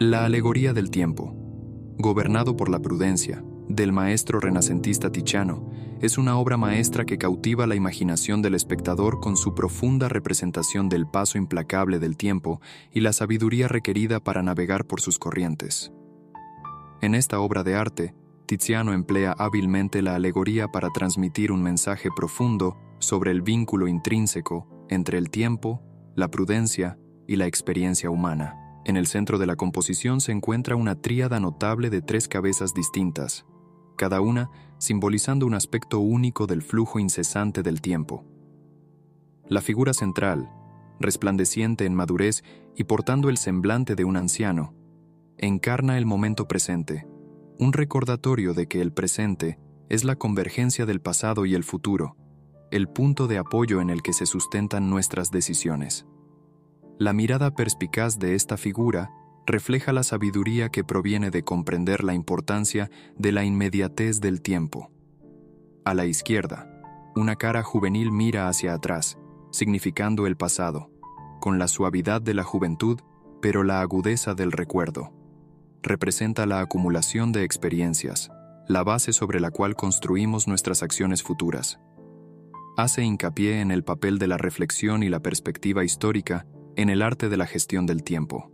La alegoría del tiempo, gobernado por la prudencia, del maestro renacentista Tiziano, es una obra maestra que cautiva la imaginación del espectador con su profunda representación del paso implacable del tiempo y la sabiduría requerida para navegar por sus corrientes. En esta obra de arte, Tiziano emplea hábilmente la alegoría para transmitir un mensaje profundo sobre el vínculo intrínseco entre el tiempo, la prudencia y la experiencia humana. En el centro de la composición se encuentra una tríada notable de tres cabezas distintas, cada una simbolizando un aspecto único del flujo incesante del tiempo. La figura central, resplandeciente en madurez y portando el semblante de un anciano, encarna el momento presente, un recordatorio de que el presente es la convergencia del pasado y el futuro, el punto de apoyo en el que se sustentan nuestras decisiones. La mirada perspicaz de esta figura refleja la sabiduría que proviene de comprender la importancia de la inmediatez del tiempo. A la izquierda, una cara juvenil mira hacia atrás, significando el pasado, con la suavidad de la juventud, pero la agudeza del recuerdo. Representa la acumulación de experiencias, la base sobre la cual construimos nuestras acciones futuras. Hace hincapié en el papel de la reflexión y la perspectiva histórica en el arte de la gestión del tiempo.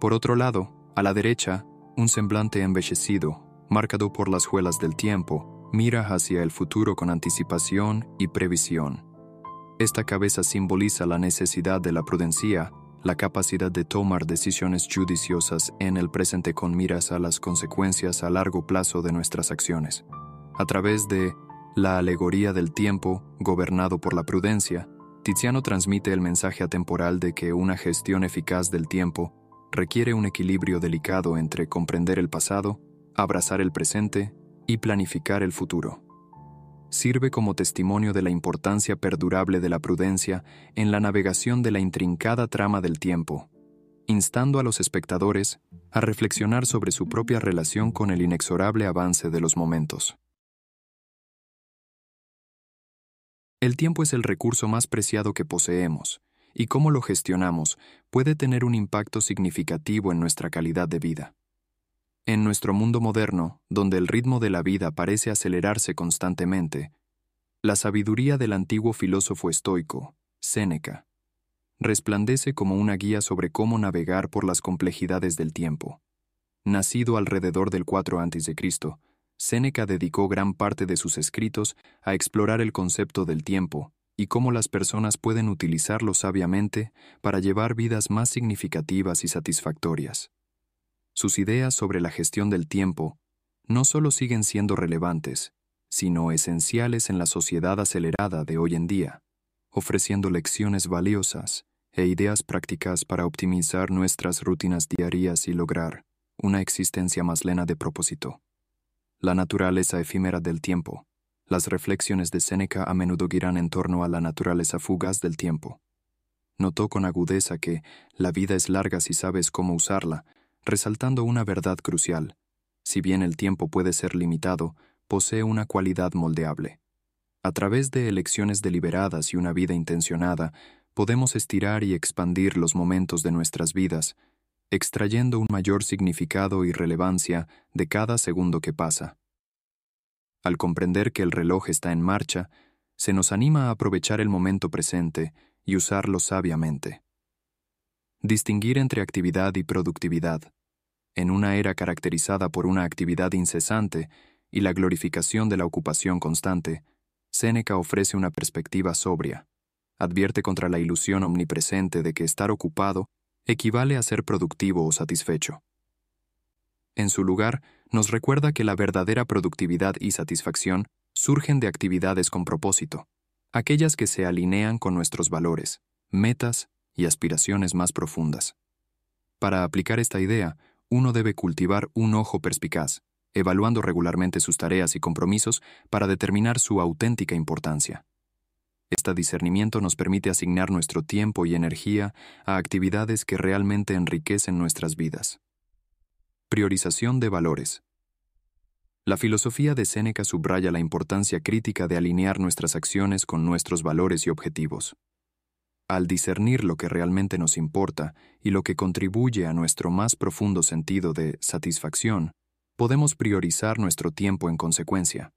Por otro lado, a la derecha, un semblante envejecido, marcado por las huelas del tiempo, mira hacia el futuro con anticipación y previsión. Esta cabeza simboliza la necesidad de la prudencia, la capacidad de tomar decisiones judiciosas en el presente con miras a las consecuencias a largo plazo de nuestras acciones. A través de la alegoría del tiempo, gobernado por la prudencia, Tiziano transmite el mensaje atemporal de que una gestión eficaz del tiempo requiere un equilibrio delicado entre comprender el pasado, abrazar el presente y planificar el futuro. Sirve como testimonio de la importancia perdurable de la prudencia en la navegación de la intrincada trama del tiempo, instando a los espectadores a reflexionar sobre su propia relación con el inexorable avance de los momentos. El tiempo es el recurso más preciado que poseemos, y cómo lo gestionamos puede tener un impacto significativo en nuestra calidad de vida. En nuestro mundo moderno, donde el ritmo de la vida parece acelerarse constantemente, la sabiduría del antiguo filósofo estoico, Séneca, resplandece como una guía sobre cómo navegar por las complejidades del tiempo. Nacido alrededor del 4 a.C., Séneca dedicó gran parte de sus escritos a explorar el concepto del tiempo y cómo las personas pueden utilizarlo sabiamente para llevar vidas más significativas y satisfactorias. Sus ideas sobre la gestión del tiempo no solo siguen siendo relevantes, sino esenciales en la sociedad acelerada de hoy en día, ofreciendo lecciones valiosas e ideas prácticas para optimizar nuestras rutinas diarias y lograr una existencia más lena de propósito. La naturaleza efímera del tiempo las reflexiones de Séneca a menudo giran en torno a la naturaleza fugaz del tiempo. Notó con agudeza que la vida es larga si sabes cómo usarla, resaltando una verdad crucial. Si bien el tiempo puede ser limitado, posee una cualidad moldeable. A través de elecciones deliberadas y una vida intencionada, podemos estirar y expandir los momentos de nuestras vidas, extrayendo un mayor significado y relevancia de cada segundo que pasa. Al comprender que el reloj está en marcha, se nos anima a aprovechar el momento presente y usarlo sabiamente. Distinguir entre actividad y productividad. En una era caracterizada por una actividad incesante y la glorificación de la ocupación constante, Séneca ofrece una perspectiva sobria. Advierte contra la ilusión omnipresente de que estar ocupado equivale a ser productivo o satisfecho. En su lugar, nos recuerda que la verdadera productividad y satisfacción surgen de actividades con propósito, aquellas que se alinean con nuestros valores, metas y aspiraciones más profundas. Para aplicar esta idea, uno debe cultivar un ojo perspicaz, evaluando regularmente sus tareas y compromisos para determinar su auténtica importancia. Este discernimiento nos permite asignar nuestro tiempo y energía a actividades que realmente enriquecen nuestras vidas. Priorización de valores. La filosofía de Séneca subraya la importancia crítica de alinear nuestras acciones con nuestros valores y objetivos. al discernir lo que realmente nos importa y lo que contribuye a nuestro más profundo sentido de satisfacción, podemos priorizar nuestro tiempo en consecuencia.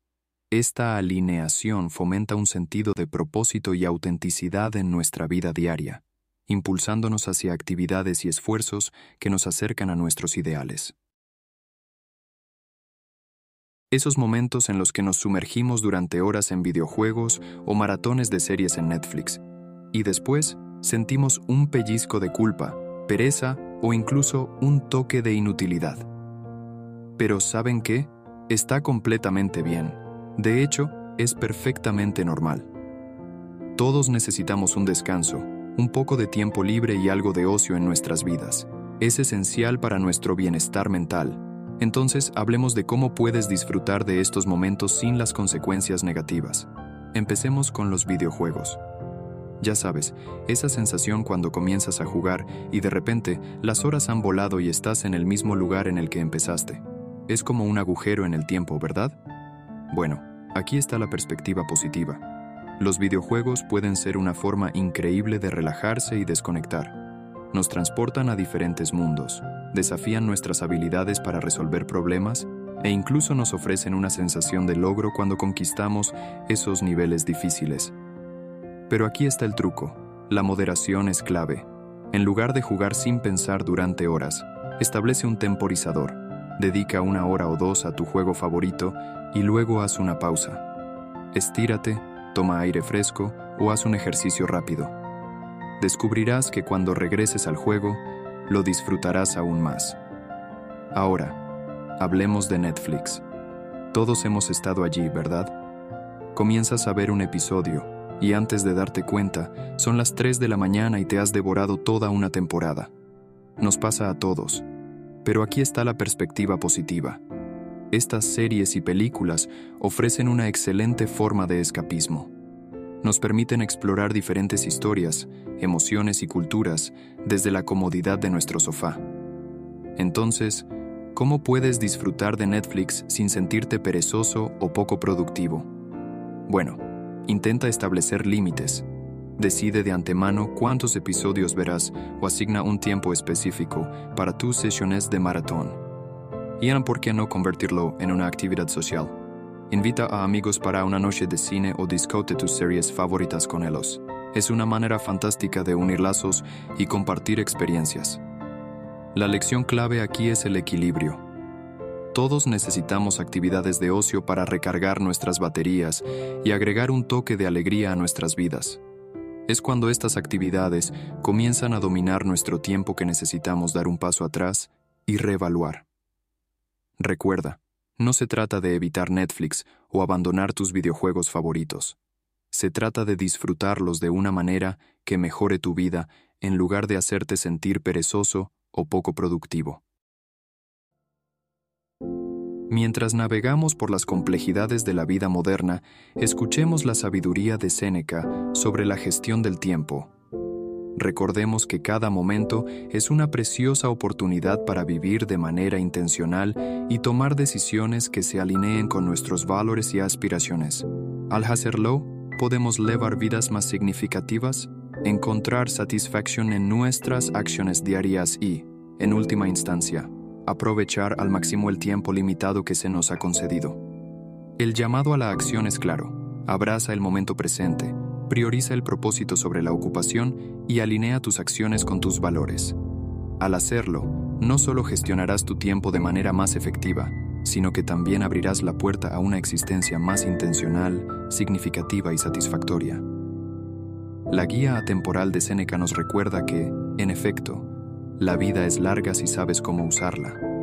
Esta alineación fomenta un sentido de propósito y autenticidad en nuestra vida diaria, impulsándonos hacia actividades y esfuerzos que nos acercan a nuestros ideales. Esos momentos en los que nos sumergimos durante horas en videojuegos o maratones de series en Netflix, y después sentimos un pellizco de culpa, pereza o incluso un toque de inutilidad. Pero ¿saben qué? Está completamente bien. De hecho, es perfectamente normal. Todos necesitamos un descanso, un poco de tiempo libre y algo de ocio en nuestras vidas. Es esencial para nuestro bienestar mental. Entonces, hablemos de cómo puedes disfrutar de estos momentos sin las consecuencias negativas. Empecemos con los videojuegos. Ya sabes, esa sensación cuando comienzas a jugar y de repente las horas han volado y estás en el mismo lugar en el que empezaste. Es como un agujero en el tiempo, ¿verdad? Bueno, aquí está la perspectiva positiva. Los videojuegos pueden ser una forma increíble de relajarse y desconectar. Nos transportan a diferentes mundos, desafían nuestras habilidades para resolver problemas e incluso nos ofrecen una sensación de logro cuando conquistamos esos niveles difíciles. Pero aquí está el truco. La moderación es clave. En lugar de jugar sin pensar durante horas, establece un temporizador. Dedica una hora o dos a tu juego favorito y luego haz una pausa. Estírate, toma aire fresco o haz un ejercicio rápido. Descubrirás que cuando regreses al juego, lo disfrutarás aún más. Ahora, hablemos de Netflix. Todos hemos estado allí, ¿verdad? Comienzas a ver un episodio y antes de darte cuenta, son las 3 de la mañana y te has devorado toda una temporada. Nos pasa a todos. Pero aquí está la perspectiva positiva. Estas series y películas ofrecen una excelente forma de escapismo. Nos permiten explorar diferentes historias, emociones y culturas desde la comodidad de nuestro sofá. Entonces, ¿cómo puedes disfrutar de Netflix sin sentirte perezoso o poco productivo? Bueno, Intenta establecer límites. Decide de antemano cuántos episodios verás o asigna un tiempo específico para tus sesiones de maratón. Y por qué no convertirlo en una actividad social. Invita a amigos para una noche de cine o discute tus series favoritas con ellos. Es una manera fantástica de unir lazos y compartir experiencias. La lección clave aquí es el equilibrio. Todos necesitamos actividades de ocio para recargar nuestras baterías y agregar un toque de alegría a nuestras vidas. Es cuando estas actividades comienzan a dominar nuestro tiempo que necesitamos dar un paso atrás y reevaluar. Recuerda, no se trata de evitar Netflix o abandonar tus videojuegos favoritos. Se trata de disfrutarlos de una manera que mejore tu vida en lugar de hacerte sentir perezoso o poco productivo. Mientras navegamos por las complejidades de la vida moderna, escuchemos la sabiduría de Séneca sobre la gestión del tiempo. Recordemos que cada momento es una preciosa oportunidad para vivir de manera intencional y tomar decisiones que se alineen con nuestros valores y aspiraciones. Al hacerlo, podemos levar vidas más significativas, encontrar satisfacción en nuestras acciones diarias y, en última instancia, aprovechar al máximo el tiempo limitado que se nos ha concedido. El llamado a la acción es claro. Abraza el momento presente, prioriza el propósito sobre la ocupación y alinea tus acciones con tus valores. Al hacerlo, no solo gestionarás tu tiempo de manera más efectiva, sino que también abrirás la puerta a una existencia más intencional, significativa y satisfactoria. La guía atemporal de Séneca nos recuerda que, en efecto, la vida es larga si sabes cómo usarla.